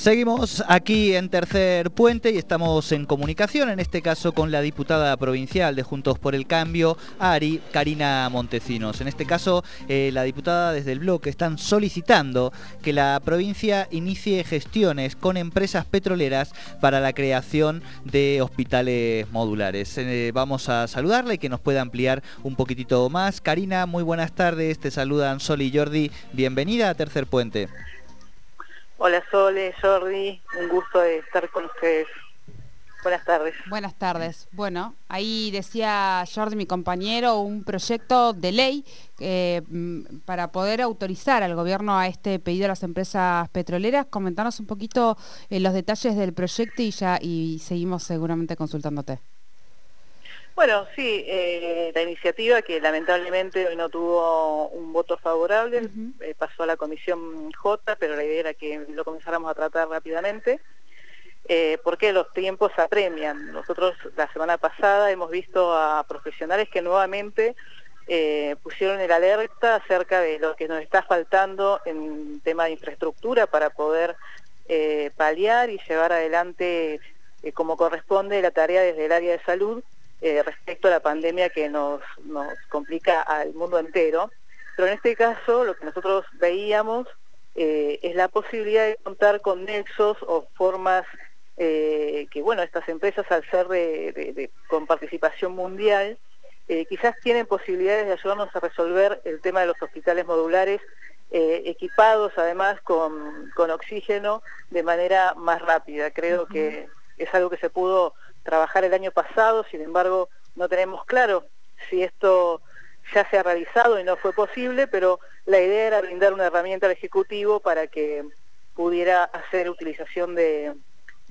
Seguimos aquí en Tercer Puente y estamos en comunicación, en este caso con la diputada provincial de Juntos por el Cambio, Ari, Karina Montesinos. En este caso, eh, la diputada desde el bloque están solicitando que la provincia inicie gestiones con empresas petroleras para la creación de hospitales modulares. Eh, vamos a saludarle y que nos pueda ampliar un poquitito más. Karina, muy buenas tardes, te saludan Sol y Jordi. Bienvenida a Tercer Puente. Hola Sole, Jordi, un gusto de estar con ustedes. Buenas tardes. Buenas tardes. Bueno, ahí decía Jordi, mi compañero, un proyecto de ley eh, mm, para poder autorizar al gobierno a este pedido a las empresas petroleras. Comentanos un poquito eh, los detalles del proyecto y ya y seguimos seguramente consultándote. Bueno, sí, eh, la iniciativa que lamentablemente hoy no tuvo un voto favorable, eh, pasó a la Comisión J, pero la idea era que lo comenzáramos a tratar rápidamente, eh, porque los tiempos apremian. Nosotros la semana pasada hemos visto a profesionales que nuevamente pusieron el alerta acerca de lo que nos está faltando en tema de infraestructura para poder paliar y llevar adelante como corresponde la tarea desde el área de salud eh, respecto a la pandemia que nos, complica al mundo entero. Pero en este caso lo que nosotros veíamos eh, es la posibilidad de contar con nexos o formas eh, que, bueno, estas empresas al ser con participación mundial, quizás tienen posibilidades de ayudarnos a resolver el tema de los hospitales modulares equipados además con, oxígeno de manera más rápida. Creo que es algo que se pudo trabajar el año pasado, sin embargo no tenemos claro si esto ya se ha realizado y no fue posible, pero la idea era brindar una herramienta al Ejecutivo para que pudiera hacer utilización de,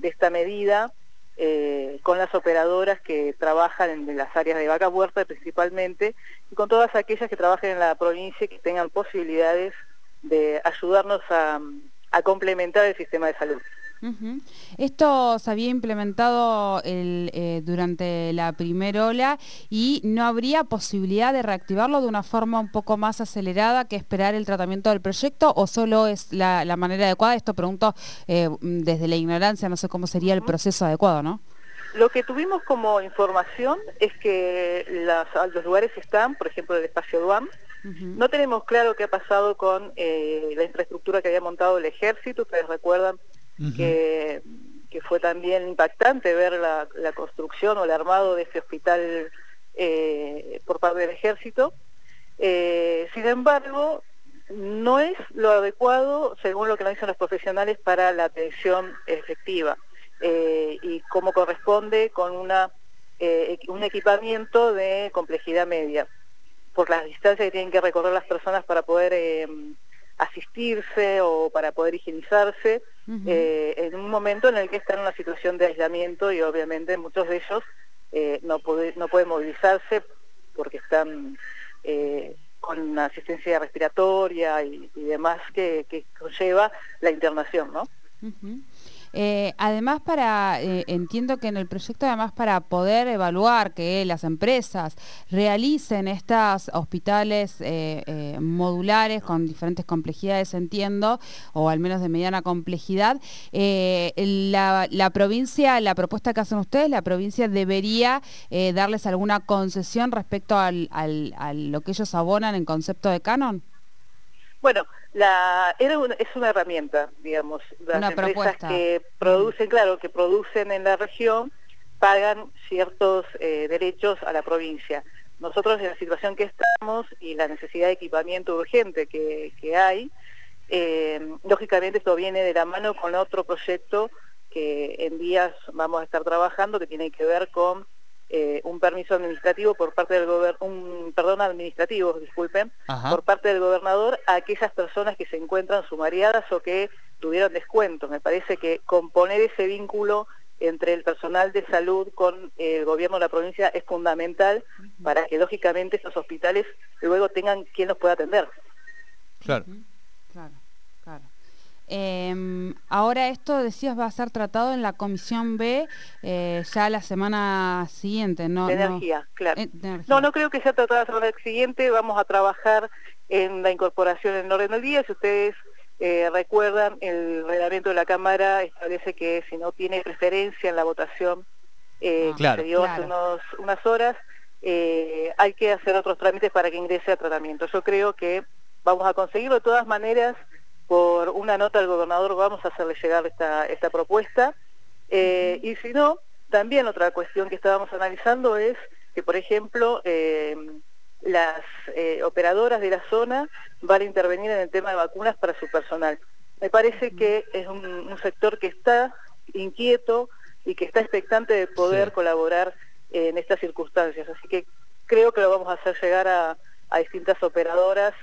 esta medida eh, con las operadoras que trabajan en las áreas de vaca huerta principalmente y con todas aquellas que trabajen en la provincia y que tengan posibilidades de ayudarnos a complementar el sistema de salud. Esto se había implementado eh, durante la primera ola y no habría posibilidad de reactivarlo de una forma un poco más acelerada que esperar el tratamiento del proyecto o solo es la, manera adecuada. Esto pregunto eh, desde la ignorancia, no sé cómo sería el proceso adecuado, ¿no? Lo que tuvimos como información es que los lugares están, por ejemplo, el espacio Duam. No tenemos claro qué ha pasado con eh, la infraestructura que había montado el ejército. Ustedes recuerdan que, fue también impactante ver la, construcción o el armado de ese hospital eh, por parte del ejército. Eh, sin embargo, no es lo adecuado, según lo que nos dicen los profesionales, para la atención efectiva eh, y como corresponde con una, un equipamiento de complejidad media, por las distancias que tienen que recorrer las personas para poder asistirse o para poder higienizarse eh, en un momento en el que están en una situación de aislamiento y obviamente muchos de ellos eh, no, puede, no pueden movilizarse porque están eh, con una asistencia respiratoria y, demás que, que, conlleva la internación, ¿no? Eh, además, para eh, entiendo que en el proyecto, además, para poder evaluar que las empresas realicen estos hospitales eh, modulares con diferentes complejidades, entiendo, o al menos de mediana complejidad, la, provincia, la propuesta que hacen ustedes, la provincia debería darles alguna concesión respecto al, a lo que ellos abonan en concepto de canon. Bueno, la, era es una herramienta, digamos. Las empresas que producen, claro, que producen en la región pagan ciertos eh, derechos a la provincia. Nosotros en la situación que estamos y la necesidad de equipamiento urgente que, hay, eh, lógicamente esto viene de la mano con otro proyecto que en días vamos a estar trabajando que tiene que ver con eh, un permiso administrativo por parte del gobernador, un perdón administrativo, disculpen, por parte del gobernador a aquellas personas que se encuentran sumariadas o que tuvieron descuento. Me parece que componer ese vínculo entre el personal de salud con el gobierno de la provincia es fundamental para que lógicamente esos hospitales luego tengan quien los pueda atender. Claro. Claro, claro. Em, ahora esto, decías, va a ser tratado en la Comisión B eh, ya la semana siguiente, ¿no? De energía, claro. Eh, no, no creo que sea tratado la semana siguiente, vamos a trabajar en la incorporación en orden del día, si ustedes eh, recuerdan, el reglamento de la Cámara establece que si no tiene preferencia en la votación, eh, ah, se dio hace unas horas, eh, hay que hacer otros trámites para que ingrese a tratamiento. Yo creo que vamos a conseguirlo de todas maneras, por una nota del gobernador vamos a hacerle llegar esta, esta propuesta, y si no, también otra cuestión que estábamos analizando es que, por ejemplo, las eh, operadoras de la zona van a intervenir en el tema de vacunas para su personal. Me parece que es un, sector que está inquieto y que está expectante de poder colaborar en estas circunstancias. Así que creo que lo vamos a hacer llegar a, distintas operadoras,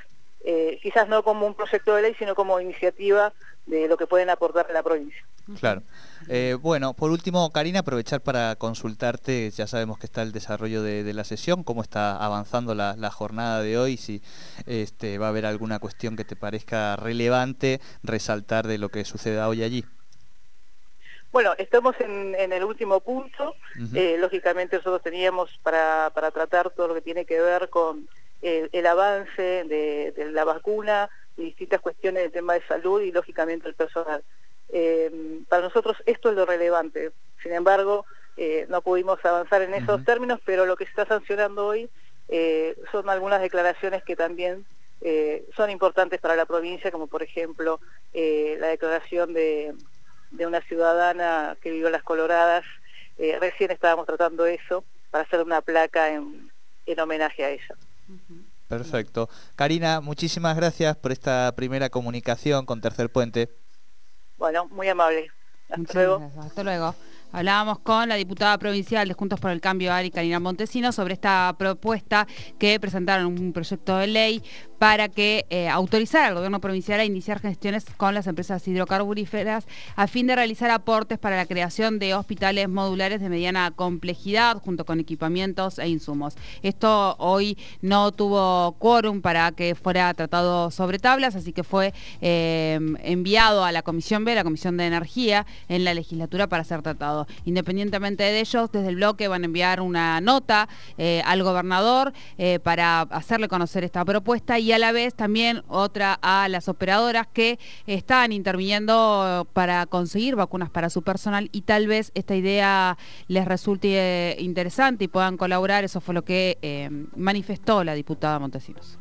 eh, quizás no como un proyecto de ley, sino como iniciativa de lo que pueden aportar a la provincia. Claro. Eh, bueno, por último, Karina, aprovechar para consultarte, ya sabemos que está el desarrollo de, la sesión, cómo está avanzando la, jornada de hoy, si este, va a haber alguna cuestión que te parezca relevante resaltar de lo que suceda hoy allí. Bueno, estamos en, el último punto. Eh, lógicamente nosotros teníamos para, tratar todo lo que tiene que ver con el, avance de, de, la vacuna y distintas cuestiones del tema de salud y lógicamente el personal. Eh, para nosotros esto es lo relevante. Sin embargo, eh, no pudimos avanzar en esos términos, pero lo que se está sancionando hoy eh, son algunas declaraciones que también son importantes para la provincia, como por ejemplo la declaración de, una ciudadana que vivió en Las Coloradas. recién estábamos tratando eso para hacer una placa en, homenaje a ella. Perfecto. Karina, muchísimas gracias por esta primera comunicación con Tercer Puente. Bueno, muy amable. Hasta luego. Hasta luego. Hablábamos con la diputada provincial de Juntos por el Cambio, Ari Karina Montesino, sobre esta propuesta que presentaron un proyecto de ley para que eh, autorizar al gobierno provincial a iniciar gestiones con las empresas hidrocarburíferas a fin de realizar aportes para la creación de hospitales modulares de mediana complejidad junto con equipamientos e insumos. Esto hoy no tuvo quórum para que fuera tratado sobre tablas, así que fue eh, enviado a la Comisión B, la Comisión de Energía, en la legislatura para ser tratado. Independientemente de ellos, desde el bloque van a enviar una nota eh, al gobernador para hacerle conocer esta propuesta y a la vez también otra a las operadoras que están interviniendo para conseguir vacunas para su personal y tal vez esta idea les resulte interesante y puedan colaborar. Eso fue lo que eh, manifestó la diputada Montesinos.